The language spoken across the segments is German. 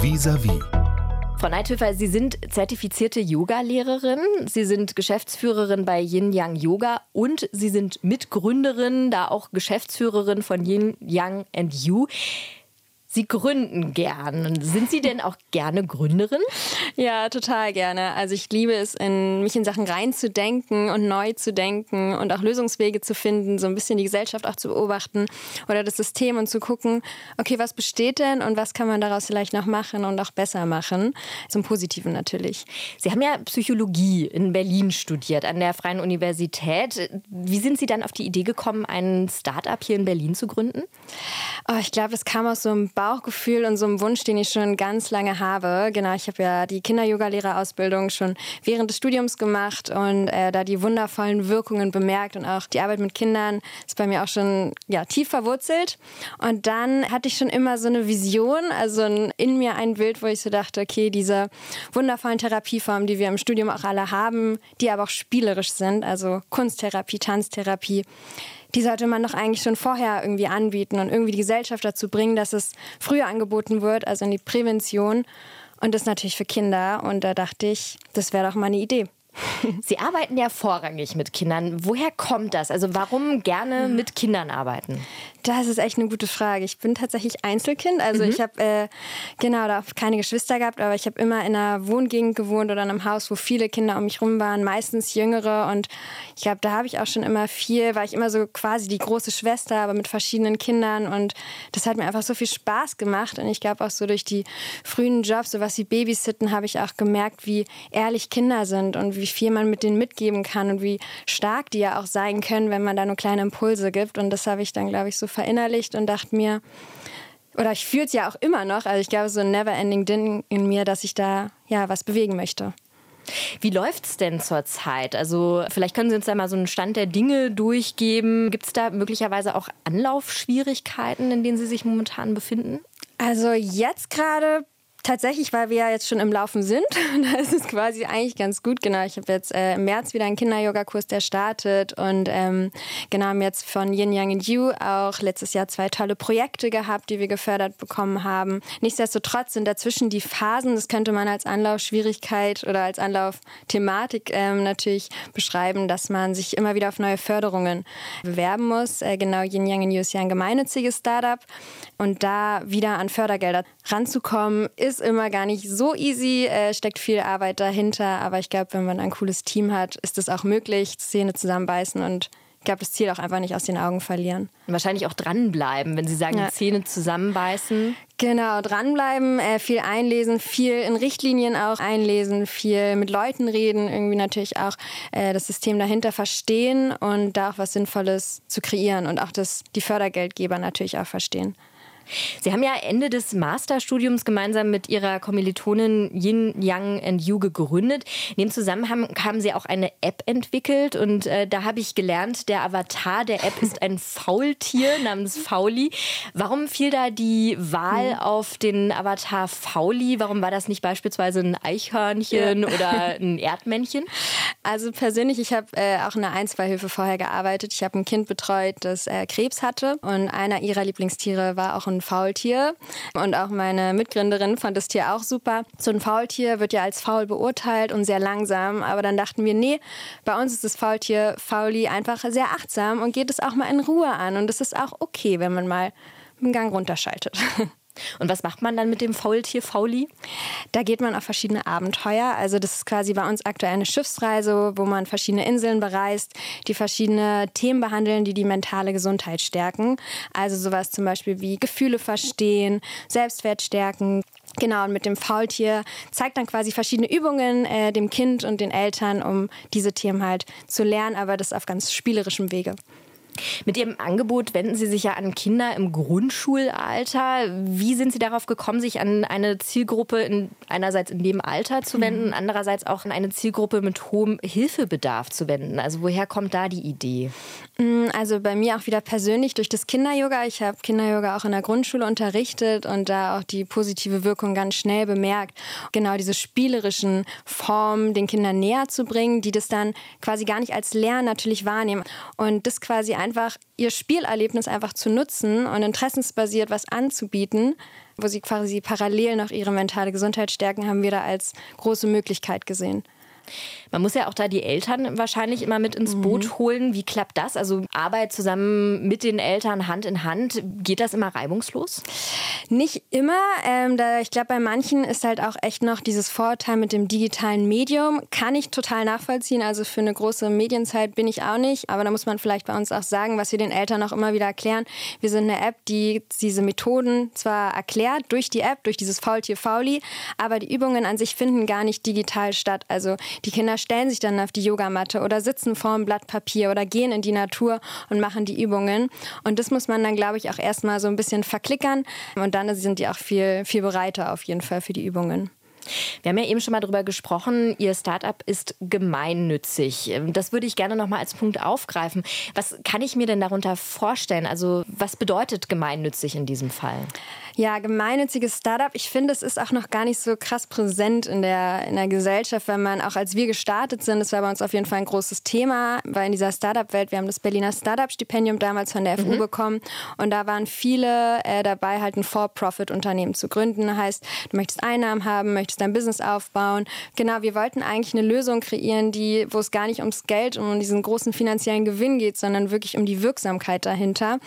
Vis-à-vis. Frau Neithöfer, Sie sind zertifizierte Yoga-Lehrerin, Sie sind Geschäftsführerin bei Yin Yang Yoga und Sie sind Mitgründerin, da auch Geschäftsführerin von Yin Yang and You. Sie gründen gern. Sind Sie denn auch gerne Gründerin? Ja, total gerne. Also ich liebe es, in, mich in Sachen reinzudenken und neu zu denken und auch Lösungswege zu finden, so ein bisschen die Gesellschaft auch zu beobachten oder das System und zu gucken, okay, was besteht denn und was kann man daraus vielleicht noch machen und auch besser machen? Zum Positiven natürlich. Sie haben ja Psychologie in Berlin studiert, an der Freien Universität. Wie sind Sie dann auf die Idee gekommen, ein Start-up hier in Berlin zu gründen? Oh, ich glaube, es kam aus so einem Bauchgefühl und so einem Wunsch, den ich schon ganz lange habe. Genau, ich habe ja die Kinder-Yoga-Lehrerausbildung schon während des Studiums gemacht und äh, da die wundervollen Wirkungen bemerkt und auch die Arbeit mit Kindern ist bei mir auch schon ja, tief verwurzelt. Und dann hatte ich schon immer so eine Vision, also in mir ein Bild, wo ich so dachte, okay, diese wundervollen Therapieformen, die wir im Studium auch alle haben, die aber auch spielerisch sind, also Kunsttherapie, Tanztherapie, die sollte man doch eigentlich schon vorher irgendwie anbieten und irgendwie die Gesellschaft dazu bringen, dass es früher angeboten wird, also in die Prävention. Und das natürlich für Kinder. Und da dachte ich, das wäre doch mal eine Idee. Sie arbeiten ja vorrangig mit Kindern. Woher kommt das? Also warum gerne mit Kindern arbeiten? Das ist echt eine gute Frage. Ich bin tatsächlich Einzelkind. Also mhm. ich habe äh, genau da keine Geschwister gehabt, aber ich habe immer in einer Wohngegend gewohnt oder in einem Haus, wo viele Kinder um mich rum waren, meistens jüngere. Und ich glaube, da habe ich auch schon immer viel, war ich immer so quasi die große Schwester, aber mit verschiedenen Kindern. Und das hat mir einfach so viel Spaß gemacht. Und ich glaube auch so durch die frühen Jobs, so was wie Babysitten, habe ich auch gemerkt, wie ehrlich Kinder sind und wie viel man mit denen mitgeben kann und wie stark die ja auch sein können, wenn man da nur kleine Impulse gibt. Und das habe ich dann, glaube ich, so verinnerlicht und dachte mir, oder ich fühle es ja auch immer noch, also ich glaube, so ein never-ending Ding in mir, dass ich da ja was bewegen möchte. Wie läuft es denn zurzeit? Also vielleicht können Sie uns da mal so einen Stand der Dinge durchgeben. Gibt es da möglicherweise auch Anlaufschwierigkeiten, in denen Sie sich momentan befinden? Also jetzt gerade Tatsächlich, weil wir ja jetzt schon im Laufen sind, da ist es quasi eigentlich ganz gut. Genau, ich habe jetzt äh, im März wieder einen Kinder-Yoga-Kurs, der startet und ähm, genau haben jetzt von Yin Yang and You auch letztes Jahr zwei tolle Projekte gehabt, die wir gefördert bekommen haben. Nichtsdestotrotz sind dazwischen die Phasen, das könnte man als Anlaufschwierigkeit oder als Anlaufthematik ähm, natürlich beschreiben, dass man sich immer wieder auf neue Förderungen bewerben muss. Äh, genau, Yin Yang and You ist ja ein gemeinnütziges Startup und da wieder an Fördergelder ranzukommen, ist ist immer gar nicht so easy, äh, steckt viel Arbeit dahinter. Aber ich glaube, wenn man ein cooles Team hat, ist es auch möglich, Zähne zusammenbeißen und ich glaube, das Ziel auch einfach nicht aus den Augen verlieren. Und wahrscheinlich auch dranbleiben, wenn Sie sagen, ja. Zähne zusammenbeißen. Genau, dranbleiben, äh, viel einlesen, viel in Richtlinien auch einlesen, viel mit Leuten reden, irgendwie natürlich auch äh, das System dahinter verstehen und da auch was Sinnvolles zu kreieren und auch das, die Fördergeldgeber natürlich auch verstehen. Sie haben ja Ende des Masterstudiums gemeinsam mit Ihrer Kommilitonin Yin Yang and You gegründet. In dem Zusammenhang haben Sie auch eine App entwickelt und äh, da habe ich gelernt, der Avatar der App ist ein Faultier namens Fauli. Warum fiel da die Wahl hm. auf den Avatar Fauli? Warum war das nicht beispielsweise ein Eichhörnchen ja. oder ein Erdmännchen? Also persönlich, ich habe äh, auch in einer Einzweihilfe vorher gearbeitet. Ich habe ein Kind betreut, das äh, Krebs hatte und einer ihrer Lieblingstiere war auch ein Faultier. Und auch meine Mitgründerin fand das Tier auch super. So ein Faultier wird ja als faul beurteilt und sehr langsam. Aber dann dachten wir, nee, bei uns ist das Faultier Fauli einfach sehr achtsam und geht es auch mal in Ruhe an. Und es ist auch okay, wenn man mal einen Gang runterschaltet. Und was macht man dann mit dem Faultier Fauli? Da geht man auf verschiedene Abenteuer. Also das ist quasi bei uns aktuell eine Schiffsreise, wo man verschiedene Inseln bereist, die verschiedene Themen behandeln, die die mentale Gesundheit stärken. Also sowas zum Beispiel wie Gefühle verstehen, Selbstwert stärken, Genau, und mit dem Faultier zeigt dann quasi verschiedene Übungen äh, dem Kind und den Eltern, um diese Themen halt zu lernen, aber das auf ganz spielerischem Wege. Mit Ihrem Angebot wenden Sie sich ja an Kinder im Grundschulalter. Wie sind Sie darauf gekommen, sich an eine Zielgruppe in, einerseits in dem Alter zu wenden, mhm. andererseits auch an eine Zielgruppe mit hohem Hilfebedarf zu wenden? Also woher kommt da die Idee? Mm, also bei mir auch wieder persönlich durch das Kinder-Yoga. Ich habe Kinder-Yoga auch in der Grundschule unterrichtet und da auch die positive Wirkung ganz schnell bemerkt. Genau diese spielerischen Formen den Kindern näher zu bringen, die das dann quasi gar nicht als Lernen natürlich wahrnehmen. Und das quasi einfach ihr Spielerlebnis einfach zu nutzen und interessensbasiert was anzubieten, wo sie quasi parallel noch ihre mentale Gesundheit stärken, haben wir da als große Möglichkeit gesehen. Man muss ja auch da die Eltern wahrscheinlich immer mit ins Boot mhm. holen. Wie klappt das? Also Arbeit zusammen mit den Eltern Hand in Hand, geht das immer reibungslos? Nicht immer. Ähm, da, ich glaube, bei manchen ist halt auch echt noch dieses Vorurteil mit dem digitalen Medium. Kann ich total nachvollziehen. Also für eine große Medienzeit bin ich auch nicht. Aber da muss man vielleicht bei uns auch sagen, was wir den Eltern auch immer wieder erklären. Wir sind eine App, die diese Methoden zwar erklärt durch die App, durch dieses Faultier Fauli, aber die Übungen an sich finden gar nicht digital statt. Also die Kinder stellen sich dann auf die Yogamatte oder sitzen vor einem Blatt Papier oder gehen in die Natur und machen die Übungen. Und das muss man dann, glaube ich, auch erstmal so ein bisschen verklickern. Und dann sind die auch viel, viel bereiter auf jeden Fall für die Übungen. Wir haben ja eben schon mal darüber gesprochen, Ihr Startup ist gemeinnützig. Das würde ich gerne noch mal als Punkt aufgreifen. Was kann ich mir denn darunter vorstellen? Also was bedeutet gemeinnützig in diesem Fall? Ja, gemeinnütziges Startup. Ich finde, es ist auch noch gar nicht so krass präsent in der, in der Gesellschaft, wenn man auch als wir gestartet sind, das war bei uns auf jeden Fall ein großes Thema, weil in dieser Startup-Welt, wir haben das Berliner Startup-Stipendium damals von der FU mhm. bekommen und da waren viele äh, dabei, halt ein For-Profit-Unternehmen zu gründen. Heißt, du möchtest Einnahmen haben, möchtest dein Business aufbauen. Genau, wir wollten eigentlich eine Lösung kreieren, die, wo es gar nicht ums Geld und um diesen großen finanziellen Gewinn geht, sondern wirklich um die Wirksamkeit dahinter.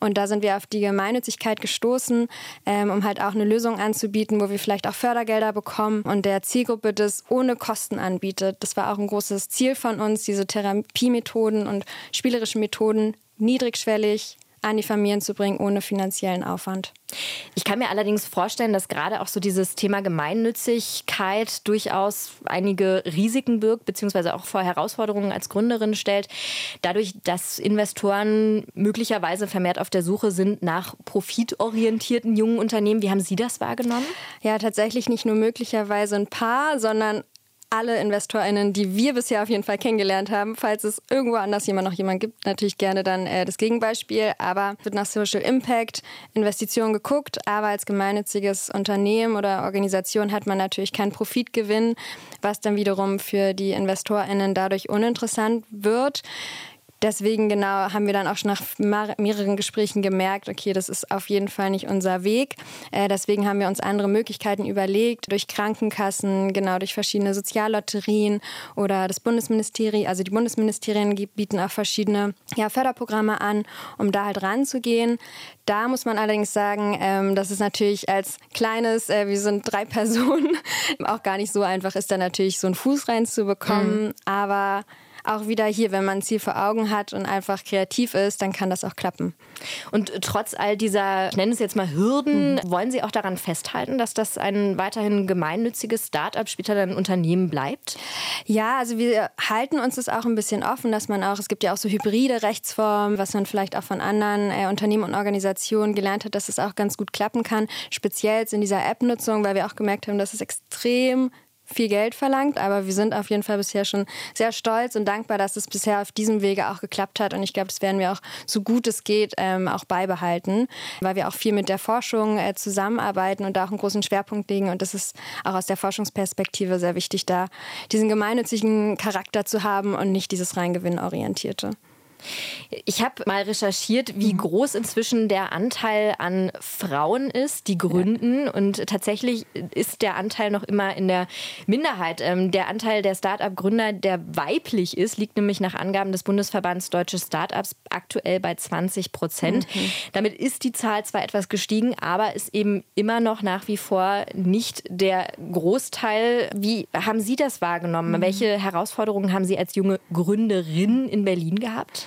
Und da sind wir auf die Gemeinnützigkeit gestoßen ähm, um halt auch eine Lösung anzubieten, wo wir vielleicht auch Fördergelder bekommen und der Zielgruppe das ohne Kosten anbietet. Das war auch ein großes Ziel von uns, diese Therapiemethoden und spielerischen Methoden niedrigschwellig an die Familien zu bringen, ohne finanziellen Aufwand. Ich kann mir allerdings vorstellen, dass gerade auch so dieses Thema Gemeinnützigkeit durchaus einige Risiken birgt, beziehungsweise auch vor Herausforderungen als Gründerin stellt. Dadurch, dass Investoren möglicherweise vermehrt auf der Suche sind nach profitorientierten jungen Unternehmen. Wie haben Sie das wahrgenommen? Ja, tatsächlich nicht nur möglicherweise ein paar, sondern alle InvestorInnen, die wir bisher auf jeden Fall kennengelernt haben. Falls es irgendwo anders jemand noch jemand gibt, natürlich gerne dann äh, das Gegenbeispiel. Aber wird nach Social Impact Investitionen geguckt. Aber als gemeinnütziges Unternehmen oder Organisation hat man natürlich keinen Profitgewinn, was dann wiederum für die InvestorInnen dadurch uninteressant wird. Deswegen genau haben wir dann auch schon nach mehreren Gesprächen gemerkt, okay, das ist auf jeden Fall nicht unser Weg. Äh, deswegen haben wir uns andere Möglichkeiten überlegt, durch Krankenkassen, genau durch verschiedene Soziallotterien oder das Bundesministerium, also die Bundesministerien bieten auch verschiedene ja, Förderprogramme an, um da halt ranzugehen. Da muss man allerdings sagen, ähm, dass es natürlich als kleines, äh, wir sind drei Personen, auch gar nicht so einfach ist, da natürlich so einen Fuß reinzubekommen. Mhm. Aber auch wieder hier, wenn man ein Ziel vor Augen hat und einfach kreativ ist, dann kann das auch klappen. Und trotz all dieser, ich nenne es jetzt mal Hürden, mhm. wollen Sie auch daran festhalten, dass das ein weiterhin gemeinnütziges Start-up später dann Unternehmen bleibt? Ja, also wir halten uns das auch ein bisschen offen, dass man auch, es gibt ja auch so hybride Rechtsformen, was man vielleicht auch von anderen äh, Unternehmen und Organisationen gelernt hat, dass es auch ganz gut klappen kann, speziell in dieser App-Nutzung, weil wir auch gemerkt haben, dass es extrem viel Geld verlangt, aber wir sind auf jeden Fall bisher schon sehr stolz und dankbar, dass es bisher auf diesem Wege auch geklappt hat. Und ich glaube, das werden wir auch so gut es geht ähm, auch beibehalten, weil wir auch viel mit der Forschung äh, zusammenarbeiten und da auch einen großen Schwerpunkt legen. Und das ist auch aus der Forschungsperspektive sehr wichtig, da diesen gemeinnützigen Charakter zu haben und nicht dieses rein gewinnorientierte. Ich habe mal recherchiert, wie mhm. groß inzwischen der Anteil an Frauen ist, die gründen. Ja. Und tatsächlich ist der Anteil noch immer in der Minderheit. Ähm, der Anteil der Start-up-Gründer, der weiblich ist, liegt nämlich nach Angaben des Bundesverbands Deutsche Start-ups aktuell bei 20 Prozent. Mhm. Damit ist die Zahl zwar etwas gestiegen, aber ist eben immer noch nach wie vor nicht der Großteil. Wie haben Sie das wahrgenommen? Mhm. Welche Herausforderungen haben Sie als junge Gründerin in Berlin gehabt?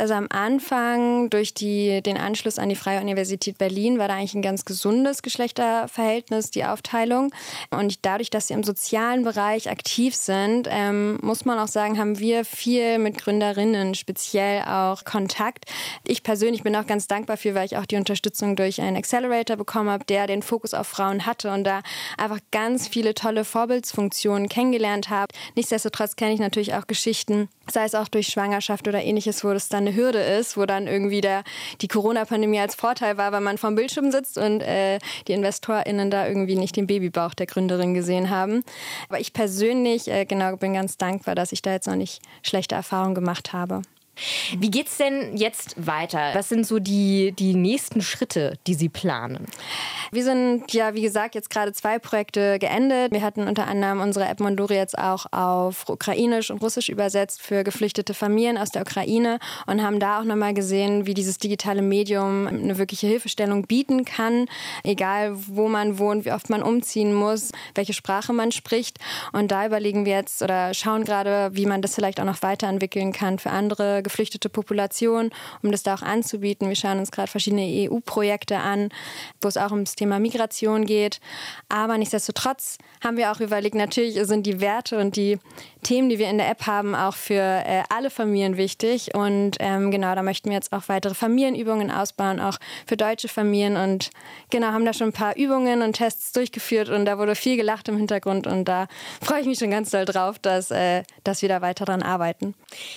Also am Anfang durch die, den Anschluss an die Freie Universität Berlin war da eigentlich ein ganz gesundes Geschlechterverhältnis, die Aufteilung. Und dadurch, dass sie im sozialen Bereich aktiv sind, ähm, muss man auch sagen, haben wir viel mit Gründerinnen speziell auch Kontakt. Ich persönlich bin auch ganz dankbar für, weil ich auch die Unterstützung durch einen Accelerator bekommen habe, der den Fokus auf Frauen hatte und da einfach ganz viele tolle Vorbildsfunktionen kennengelernt habe. Nichtsdestotrotz kenne ich natürlich auch Geschichten, sei es auch durch Schwangerschaft oder ähnliches, wo das dann eine Hürde ist, wo dann irgendwie der, die Corona-Pandemie als Vorteil war, weil man vom Bildschirm sitzt und äh, die InvestorInnen da irgendwie nicht den Babybauch der Gründerin gesehen haben. Aber ich persönlich, äh, genau, bin ganz dankbar, dass ich da jetzt noch nicht schlechte Erfahrungen gemacht habe. Wie geht es denn jetzt weiter? Was sind so die, die nächsten Schritte, die Sie planen? Wir sind ja, wie gesagt, jetzt gerade zwei Projekte geendet. Wir hatten unter anderem unsere App Mondori jetzt auch auf Ukrainisch und Russisch übersetzt für geflüchtete Familien aus der Ukraine und haben da auch nochmal gesehen, wie dieses digitale Medium eine wirkliche Hilfestellung bieten kann, egal wo man wohnt, wie oft man umziehen muss, welche Sprache man spricht. Und da überlegen wir jetzt oder schauen gerade, wie man das vielleicht auch noch weiterentwickeln kann für andere geflüchtete Populationen, um das da auch anzubieten. Wir schauen uns gerade verschiedene EU-Projekte an, wo es auch ums Thema Migration geht. Aber nichtsdestotrotz haben wir auch überlegt, natürlich sind die Werte und die Themen, die wir in der App haben, auch für äh, alle Familien wichtig. Und ähm, genau, da möchten wir jetzt auch weitere Familienübungen ausbauen, auch für deutsche Familien. Und genau, haben da schon ein paar Übungen und Tests durchgeführt und da wurde viel gelacht im Hintergrund. Und da freue ich mich schon ganz doll drauf, dass, äh, dass wir da weiter dran arbeiten.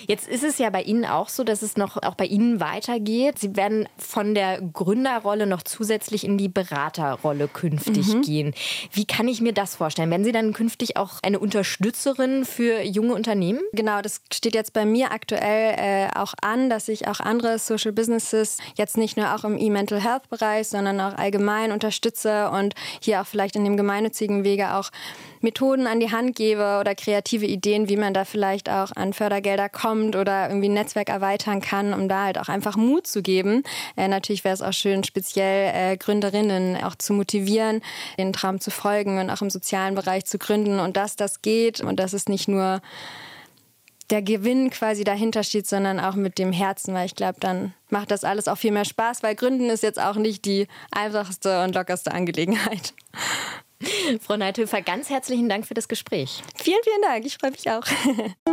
Jetzt ist es ja bei Ihnen auch so, dass es noch auch bei Ihnen weitergeht. Sie werden von der Gründerrolle noch zusätzlich in die Beraterrolle künftig mhm. gehen. Wie kann ich mir das vorstellen? Werden Sie dann künftig auch eine Unterstützerin für junge Unternehmen? Genau, das steht jetzt bei mir aktuell äh, auch an, dass ich auch andere Social Businesses jetzt nicht nur auch im E-Mental Health Bereich, sondern auch allgemein unterstütze und hier auch vielleicht in dem gemeinnützigen Wege auch Methoden an die Hand gebe oder kreative Ideen, wie man da vielleicht auch an Fördergelder kommt oder irgendwie ein Netzwerk erweitern kann, um da halt auch einfach Mut zu geben. Äh, natürlich wäre es auch schön, speziell äh, Gründerinnen auch zu motivieren, den Traum zu folgen und auch im sozialen Bereich zu gründen und dass das geht und dass es nicht nur der Gewinn quasi dahinter steht, sondern auch mit dem Herzen, weil ich glaube, dann macht das alles auch viel mehr Spaß, weil Gründen ist jetzt auch nicht die einfachste und lockerste Angelegenheit. Frau Neithöfer, ganz herzlichen Dank für das Gespräch. Vielen, vielen Dank. Ich freue mich auch.